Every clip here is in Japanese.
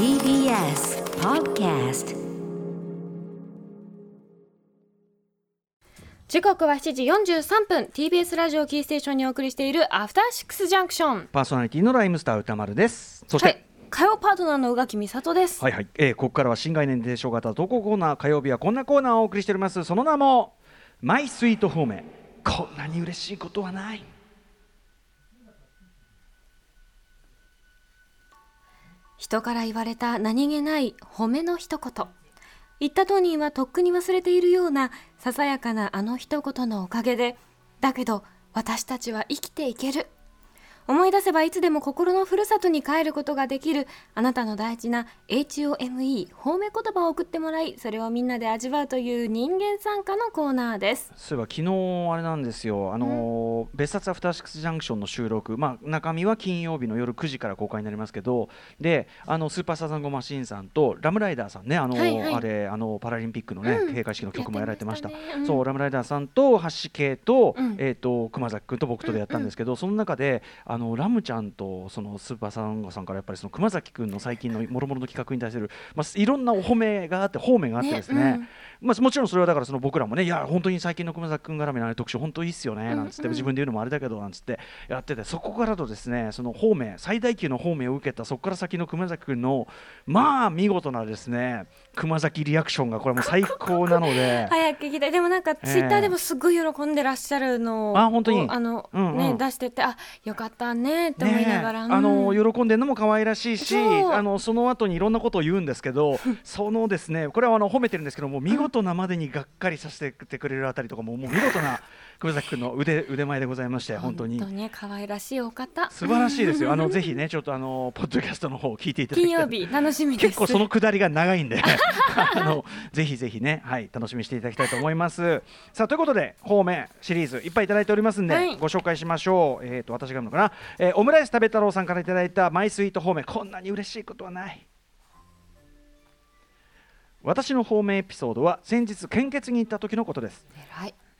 TBS Podcast 時刻は7時43分 TBS ラジオキーステーションにお送りしているアフターシックスジャンクション。パーソナリティのライムスター歌丸です。そして、はい。火曜パートナーの宇垣美里です、はいはい、えー、ここからは新概念提唱型投稿コーナー火曜日はこんなコーナーをお送りしております。その名もマイスイートホームこんなに嬉しいことはない人から言われた何気ない褒めの一言。言った当人はとっくに忘れているようなささやかなあの一言のおかげでだけど私たちは生きていける。思い出せばいつでも心のふるさとに帰ることができるあなたの大事な HOME 褒め言葉を送ってもらいそれをみんなで味わうという人間参加のコーナーです。そういえば昨日あれなんですよ。あのー別冊アフターシックスジャンクションの収録。まあ中身は金曜日の夜9時から公開になりますけどであのスーパーサザンゴマシンさんとラムライダーさんねあのーはいはい。あれあのパラリンピックのね、うん。閉会式の曲もやられてました。ね。うん。そうラムライダーさんと橋系と,、うん。えっ、と熊崎君と僕とでやったんですけど、その中であのラムちゃんとそのスーパーサザンゴさんからやっぱりその熊崎君の最近のもろもろの企画に対するまあいろんなお褒めがあって褒めがあってですね。ねうんまあ、もちろんそれはだからその僕らもねいや本当に最近の熊崎君絡みの特集本当いいっすよねなんつってうん。うん自分で言うのもあれだけどなんつって。やっててそこからとですねその方面最大級の方面を受けたそこから先の熊崎君のまあ見事なですね熊崎リアクションがこれもう最高なので。早く聞きたい。でもなんかツイッターでもすごい喜んでらっしゃるのをあ本当に？あの、うんうん。ね出しててあよかったねって思いながら、あのうん。喜んでるのも可愛らしいしあのその後にいろんなことを言うんですけど そのですねこれはあの褒めてるんですけども見事なまでにがっかりさせてくれるあたりとかももう見事な熊崎君の腕腕前でございまして本当に本当に。可愛らしいお方。素晴らしいですよ。あのぜひねちょっとあのポッドキャストの方を聞いていただきたい。金曜日楽しみです。結構そのくだりが長いんで。あのぜひぜひね、はい、楽しみにしていただきたいと思います。さあということで方面シリーズいっぱいいただいておりますんで、はい。ご紹介しましょう。えっ、と私が読むのかな、えーオムライス食べ太郎さんからいただいたマイスイート方面。こんなに嬉しいことはない。私の方面エピソードは先日献血に行った時のことです。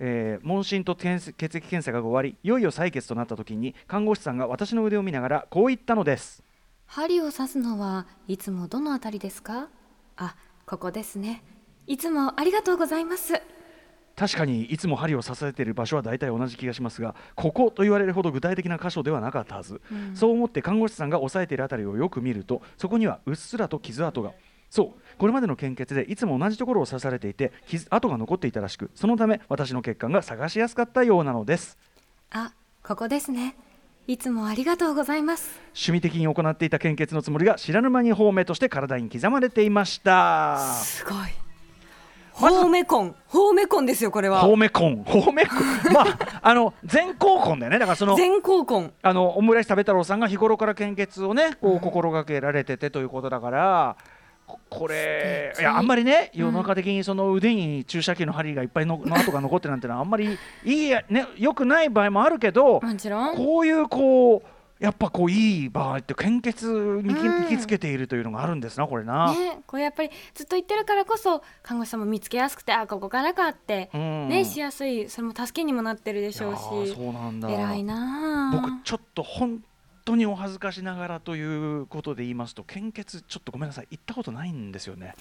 えー問診と血血液検査が終わりいよいよ採血となった時に看護師さんが私の腕を見ながらこう言ったのです。針を刺すのはいつもどのあたりですか？あここですね。いつもありがとうございます。確かにいつも針を刺されている場所は大体同じ気がしますがここと言われるほど具体的な箇所ではなかったはず、うん。そう思って看護師さんが押さえているあたりをよく見るとそこにはうっすらと傷跡がそう。これまでの献血でいつも同じところを刺されていて傷跡が残っていたらしくそのため私の血管が探しやすかったようなのです。あここですね。いつもありがとうございます。趣味的に行っていた献血のつもりが知らぬ間に方面として体に刻まれていました。すごい。ホーメコン。ホーメコンですよこれは。方面コン。方面コン。まああの全校コンだよね。だからその全校コン。あのオムライス食べ太郎さんが日頃から献血をねこう心がけられててということだから。ここれいやあんまりねうん世の中的にその腕に注射器の針がいっぱいの の跡が残ってるなんてのはあんまりいいやね良くない場合もあるけどもちろん。こういうこうやっぱこういい場合って献血に行きつけているというのがあるんですなこれな。ね、これやっぱりずっと言ってるからこそ看護師さんも見つけやすくてあここからかって、うん。ねしやすいそれも助けにもなってるでしょうし。そうなんだ。偉いなあ僕ちょっと本当にお恥ずかしながらということで言いますと献血ちょっとごめんなさい行ったことないんですよね。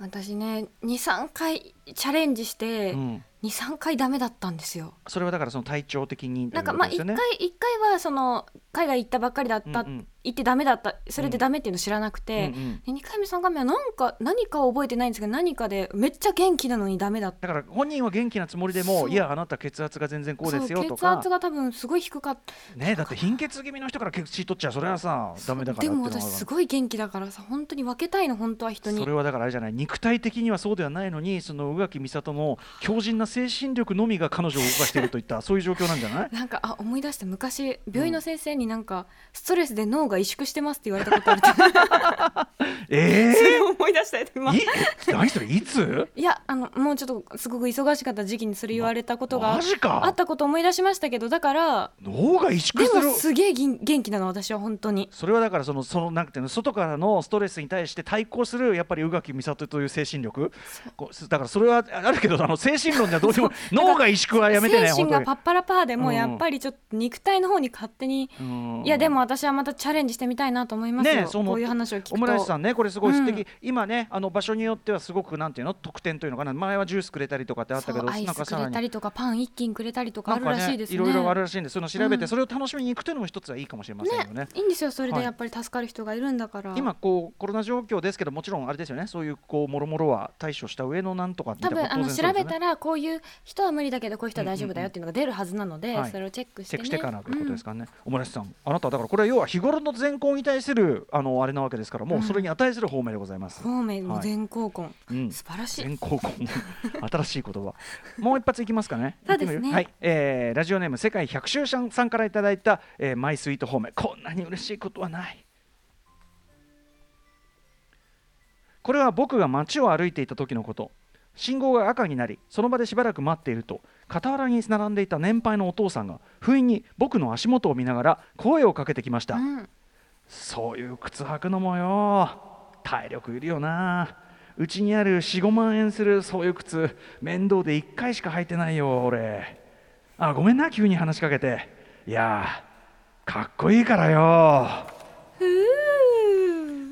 私ね23回チャレンジして、うん23回ダメだったんですよ。それはだからその体調的にというんなかまあ1ことですよ回ね。一回はその海外行ったばっかりだった、うんうん。行ってダメだったそれでダメっていうの知らなくて、うんうん。で2回目3回目はなんか何か覚えてないんですけど何かでめっちゃ元気なのにダメだった。だから本人は元気なつもりでもいやあなた血圧が全然こうですよとか。血圧が多分すごい低かった。ねだって貧血気味の人から血糖取っちゃそれはさダメだからでも私すごい元気だからさ本当に分けたいの本当は人に。それはだからあれじゃない肉体的にはそうではないのにその宇垣美里の強靭な精神力のみが彼女を動かしているといった そういう状況なんじゃない？なんかあ思い出して昔病院の先生になんか、ストレスで脳が萎縮してますって言われたことあるって。え そしたよ今ー、い何それいつ？いやあのもうちょっとすごく忙しかった時期にそれ言われたことがあったこと思い出しましたけどだから脳が萎縮でする。もすげえ元元気なの私は本当に。それはだからそのそのなんていうの外からのストレスに対して対抗するやっぱり宇垣美里という精神力？だからそれはあるけどあの精神論じゃどうしても脳が萎縮はやめてね精神が本パッパラパーでもうん。やっぱりちょっと肉体の方に勝手に、うん。いやでも私はまたチャレンジしてみたいなと思いますよ、ねそう思こういう話を聞くと。オムライスさんねこれすごい素敵、うん。今ねあの場所によってはすごくなんていうの特典というのかな前はジュースくれたりとかってあったけどなんかさらにスくれたりとかパン一斤くれたりとかあるらねしいですね。いろいろあるらしいんでそういうの調べて、うんそれを楽しみに行くというのも一つはいいかもしれませんよね。いいんですよ。それはいでやっぱり助かる人がいるんだから、今こうコロナ状況ですけどもちろんあれですよね。そういうこうもろもろは対処した上のなんとか多分あの調べたらこういう人は無理だけどこういう人は大丈夫だよっていうのが出るはずなので、はい。それをチェックしチェッて、ね、クしてからということですからね、オムライスさんあなたはだからこれは要は日頃の善行に対するあのあれなわけですからもうそれに値する方面でございます、方面の全校根、うん。素晴らしい。全高校新しい言葉。もう一発いきますかね。そうですね。はい、えーラジオネーム世界百秋さんさんからいただいた、えーマイスイートホームこんなに嬉しいことはない。これは僕が街を歩いていた時のこと。信号が赤になりその場でしばらく待っていると傍らに並んでいた年配のお父さんが不意に僕の足元を見ながら声をかけてきました、うん。そういう靴履くのもよ体力いるよな。うちにある45万円するそういう靴面倒で1回しか履いてないよ俺。あごめんな急に話しかけて。いやかっこいいからよ。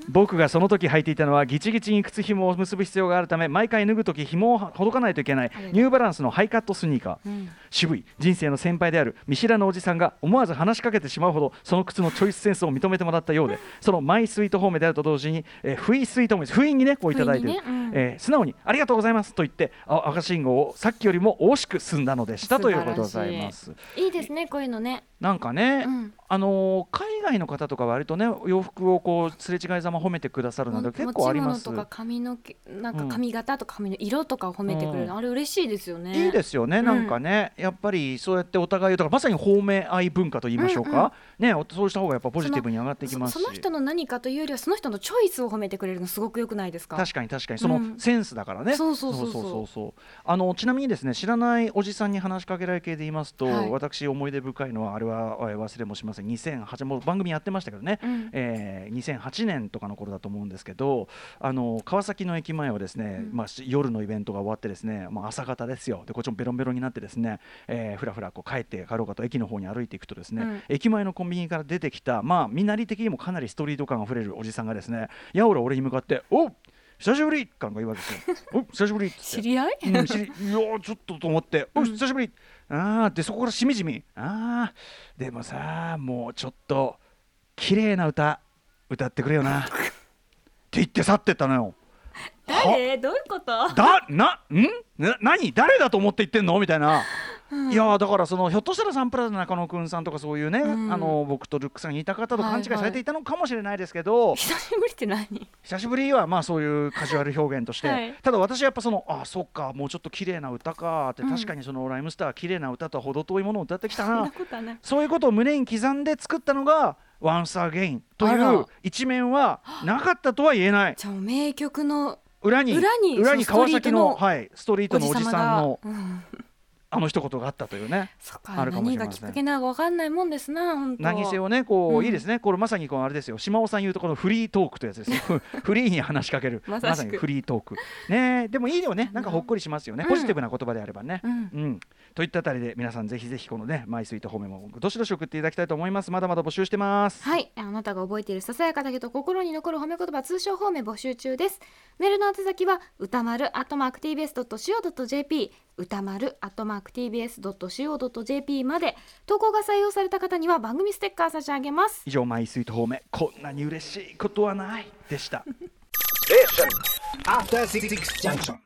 僕がその時履いていたのはギチギチに靴紐を結ぶ必要があるため毎回脱ぐ時紐をほどかないといけないニューバランスのハイカットスニーカー。うん渋い人生の先輩である見知らぬおじさんが思わず話しかけてしまうほどその靴のチョイスセンスを認めてもらったようでそのマイスイートホームであると同時に、えー不意スイートホーム不意にねこういただいてねうん。えー素直にありがとうございますと言ってあ赤信号をさっきよりも惜しく進んだのでしたということでございます。いいですねこういうのね。なんかね、うん。あのー海外の方とか割とね洋服をこうすれ違いざま褒めてくださるなど結構あります。とか髪の毛なんかうん。髪型とか髪の色とかを褒めてくれるの、うん。あれ嬉しいですよね。いいですよね、うんなんかね、やっぱりそうやってお互いだからまさに褒め合い文化と言いましょうか、ね、おそうした方がやっぱポジティブに上がっていきますし。そその人の何かというよりはその人のチョイスを褒めてくれるのすごく良くないですか？確かに確かに。そのうん。センスだからね、そうそうそうそう。そうそうあのちなみにですね知らないおじさんに話しかけられ系で言いますと、はい。私思い出深いのはあれはえー忘れもしません2008もう番組やってましたけどね、うん。えー2008年とかの頃だと思うんですけどあの川崎の駅前をですね、うん。まあ、し夜のイベントが終わってですね、まあ、朝方ですよ。でこっちもベロンベロンになってですね、えー、ふらふらこう帰って帰ろうかと駅の方に歩いていくとですね、うん。駅前のコンビニから出てきたまあ身なり的にもかなりストリート感あふれるおじさんがですねやおら俺に向かって「おっ久しぶり!」かなんか言うわけですよ「お久しぶり!」って。知り合い、うん、知りいやーちょっとと思って「お久しぶり!」ああでそこからしみじみ「ああでもさもうちょっと綺麗な歌歌ってくれよな」って言って去ってったのよ。誰？どういうこと？だなん？な何？誰だと思って言ってんの？みたいな。いやーだからそのひょっとしたらサンプラザ中野くんさんとかそういうね、うん。あの僕とルックさんに似た方と勘違いはい。はいされていたのかもしれないですけど、久しぶりって何？久しぶりはまあそういうカジュアル表現として、はい。ただ私はやっぱそのあそっかもうちょっと綺麗な歌かって、うん。確かにそのライムスターは綺麗な歌とは程遠いものを歌ってきたな。そういうことを胸に刻んで作ったのが「Once Again」という一面はなかったとは言えない。じゃあ名曲の裏に裏に川崎のストリートのはい、ストリートのおじさんのうんあの一言があったというね。あかるかもしれません。何がきっかけなのか分かんないもんですな本当。何にせよねこう、うんいいですね。これまさにこのあれですよ。島尾さん言うとこのフリートークというやつですよ。フリーに話しかける。まさにフリートーク。ね。でもいいよね。なんかほっこりしますよね、うん。ポジティブな言葉であればね、うん。うん、といったあたりで皆さんぜひぜひこのねマイスイート方面もどしどし送っていただきたいと思います。まだまだ募集してます。はい。あなたが覚えているささやかだけど心に残る褒め言葉通称褒め募集中です。メールの宛先は歌丸アットマーク TBS.CO.JP 歌丸アットマーク TBS.CO.JP まで投稿が採用された方には番組ステッカー差し上げます以上マイスイート方面こんなに嬉しいことはないでした After Six Junction.